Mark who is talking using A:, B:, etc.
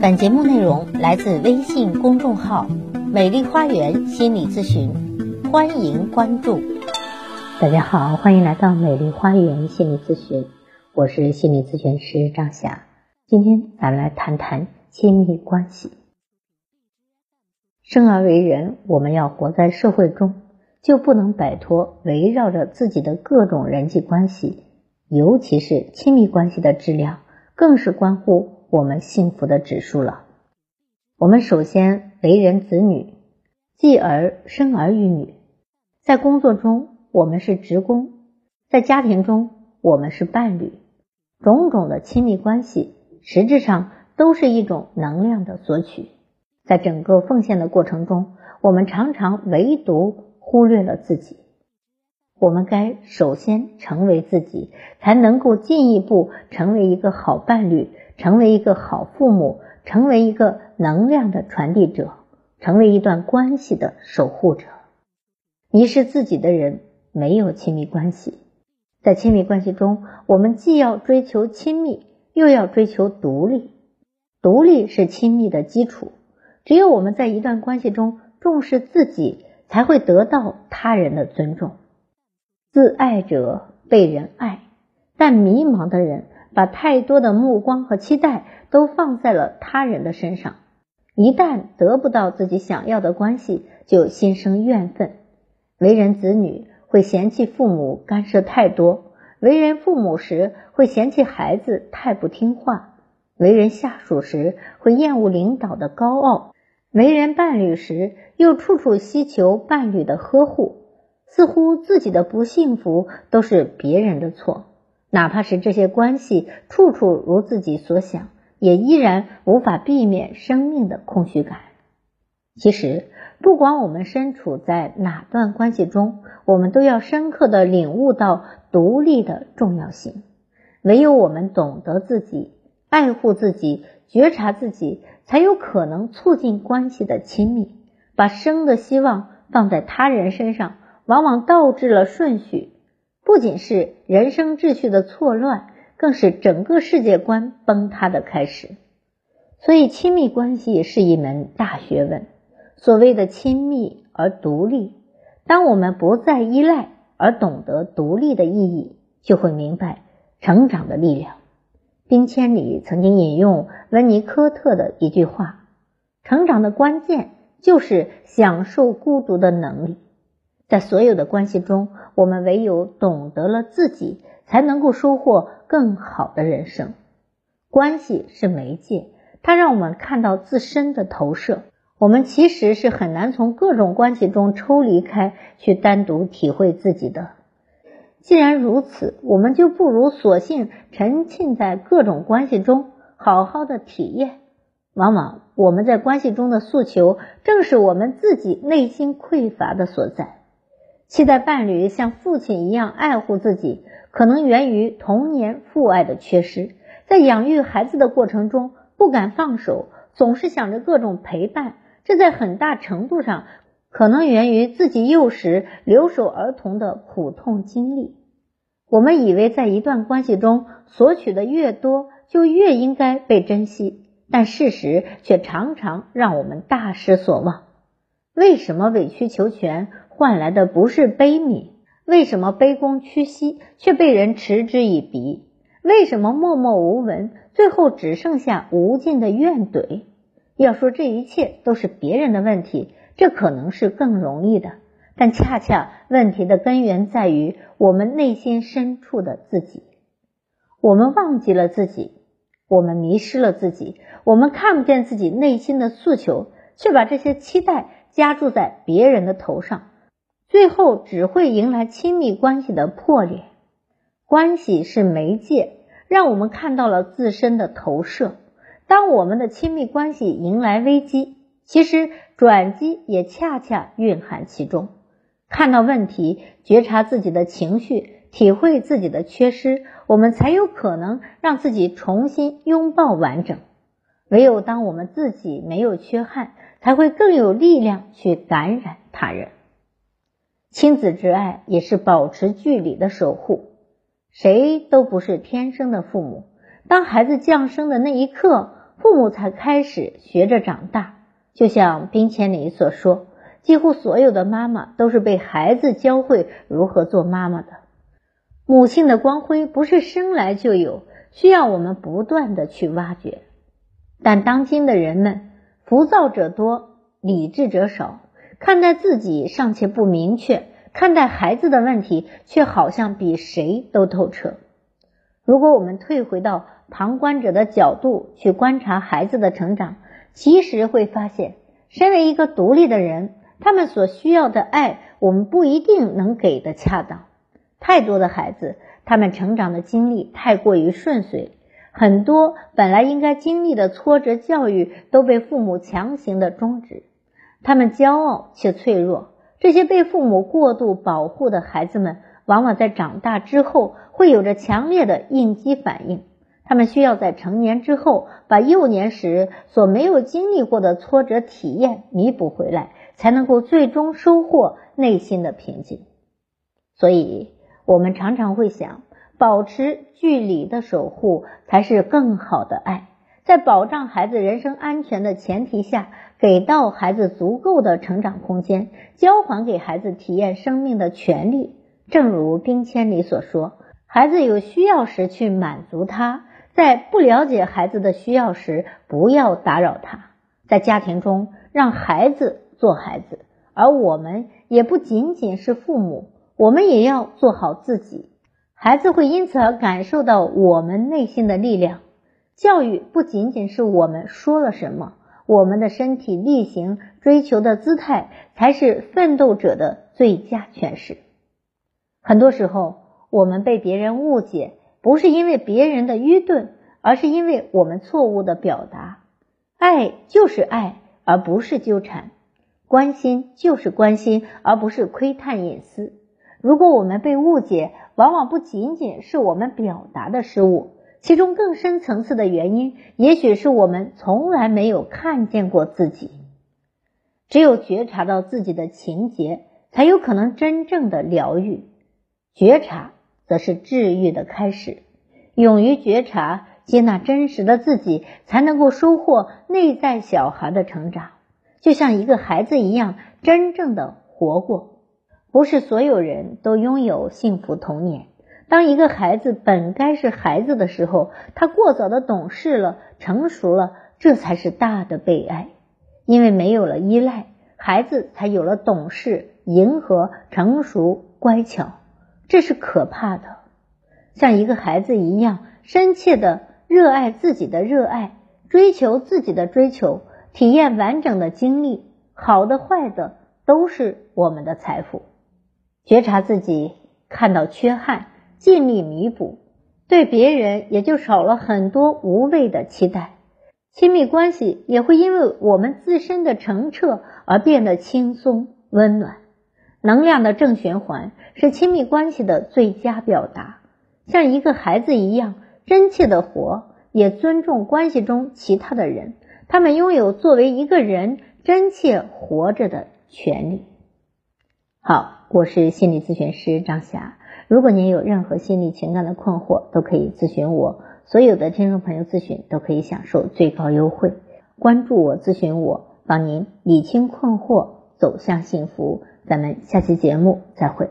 A: 本节目内容来自微信公众号“美丽花园心理咨询”，欢迎关注。
B: 大家好，欢迎来到美丽花园心理咨询，我是心理咨询师张霞。今天咱们来谈谈亲密关系。生而为人，我们要活在社会中，就不能摆脱围绕着自己的各种人际关系，尤其是亲密关系的质量，更是关乎我们幸福的指数了。我们首先为人子女，继而生儿育女，在工作中我们是职工，在家庭中我们是伴侣，种种的亲密关系，实质上都是一种能量的索取。在整个奉献的过程中，我们常常唯独忽略了自己。我们该首先成为自己，才能够进一步成为一个好伴侣，成为一个好父母，成为一个能量的传递者，成为一段关系的守护者。迷失自己的人没有亲密关系。在亲密关系中，我们既要追求亲密，又要追求独立。独立是亲密的基础。只有我们在一段关系中重视自己，才会得到他人的尊重。自爱者被人爱，但迷茫的人把太多的目光和期待都放在了他人的身上，一旦得不到自己想要的关系，就心生怨愤。为人子女会嫌弃父母干涉太多，为人父母时会嫌弃孩子太不听话，为人下属时会厌恶领导的高傲。为人伴侣时，又处处希求伴侣的呵护，似乎自己的不幸福都是别人的错。哪怕是这些关系处处如自己所想，也依然无法避免生命的空虚感。其实，不管我们身处在哪段关系中，我们都要深刻的领悟到独立的重要性。唯有我们懂得自己，爱护自己。觉察自己，才有可能促进关系的亲密。把生的希望放在他人身上，往往倒置了顺序，不仅是人生秩序的错乱，更是整个世界观崩塌的开始。所以，亲密关系是一门大学问。所谓的亲密而独立，当我们不再依赖，而懂得独立的意义，就会明白成长的力量。冰千里曾经引用温尼科特的一句话：“成长的关键就是享受孤独的能力。”在所有的关系中，我们唯有懂得了自己，才能够收获更好的人生。关系是媒介，它让我们看到自身的投射。我们其实是很难从各种关系中抽离开去单独体会自己的。既然如此，我们就不如索性沉浸在各种关系中，好好的体验。往往我们在关系中的诉求，正是我们自己内心匮乏的所在。期待伴侣像父亲一样爱护自己，可能源于童年父爱的缺失。在养育孩子的过程中，不敢放手，总是想着各种陪伴，这在很大程度上。可能源于自己幼时留守儿童的苦痛经历。我们以为在一段关系中索取的越多，就越应该被珍惜，但事实却常常让我们大失所望。为什么委曲求全换来的不是悲悯？为什么卑躬屈膝却被人嗤之以鼻？为什么默默无闻最后只剩下无尽的怨怼？要说这一切都是别人的问题。这可能是更容易的，但恰恰问题的根源在于我们内心深处的自己。我们忘记了自己，我们迷失了自己，我们看不见自己内心的诉求，却把这些期待加注在别人的头上，最后只会迎来亲密关系的破裂。关系是媒介，让我们看到了自身的投射。当我们的亲密关系迎来危机。其实转机也恰恰蕴含其中。看到问题，觉察自己的情绪，体会自己的缺失，我们才有可能让自己重新拥抱完整。唯有当我们自己没有缺憾，才会更有力量去感染他人。亲子之爱也是保持距离的守护。谁都不是天生的父母。当孩子降生的那一刻。父母才开始学着长大。就像冰千里所说，几乎所有的妈妈都是被孩子教会如何做妈妈的。母性的光辉不是生来就有，需要我们不断的去挖掘。但当今的人们浮躁者多，理智者少，看待自己尚且不明确，看待孩子的问题却好像比谁都透彻。如果我们退回到旁观者的角度去观察孩子的成长，其实会发现，身为一个独立的人，他们所需要的爱，我们不一定能给的恰当。太多的孩子，他们成长的经历太过于顺遂，很多本来应该经历的挫折教育都被父母强行的终止。他们骄傲且脆弱，这些被父母过度保护的孩子们，往往在长大之后会有着强烈的应激反应。他们需要在成年之后，把幼年时所没有经历过的挫折体验弥补回来，才能够最终收获内心的平静。所以，我们常常会想，保持距离的守护才是更好的爱，在保障孩子人身安全的前提下，给到孩子足够的成长空间，交还给孩子体验生命的权利。正如冰千里所说，孩子有需要时去满足他。在不了解孩子的需要时，不要打扰他。在家庭中，让孩子做孩子，而我们也不仅仅是父母，我们也要做好自己。孩子会因此而感受到我们内心的力量。教育不仅仅是我们说了什么，我们的身体力行、追求的姿态，才是奋斗者的最佳诠释。很多时候，我们被别人误解。不是因为别人的愚钝，而是因为我们错误的表达。爱就是爱，而不是纠缠；关心就是关心，而不是窥探隐私。如果我们被误解，往往不仅仅是我们表达的失误，其中更深层次的原因，也许是我们从来没有看见过自己。只有觉察到自己的情节，才有可能真正的疗愈。觉察。则是治愈的开始。勇于觉察、接纳真实的自己，才能够收获内在小孩的成长，就像一个孩子一样，真正的活过。不是所有人都拥有幸福童年。当一个孩子本该是孩子的时候，他过早的懂事了、成熟了，这才是大的悲哀。因为没有了依赖，孩子才有了懂事、迎合、成熟、乖巧。这是可怕的，像一个孩子一样深切的热爱自己的热爱，追求自己的追求，体验完整的经历，好的坏的都是我们的财富。觉察自己，看到缺憾，尽力弥补，对别人也就少了很多无谓的期待，亲密关系也会因为我们自身的澄澈而变得轻松温暖。能量的正循环是亲密关系的最佳表达，像一个孩子一样真切的活，也尊重关系中其他的人，他们拥有作为一个人真切活着的权利。好，我是心理咨询师张霞，如果您有任何心理情感的困惑，都可以咨询我，所有的听众朋友咨询都可以享受最高优惠，关注我，咨询我，帮您理清困惑，走向幸福。咱们下期节目再会。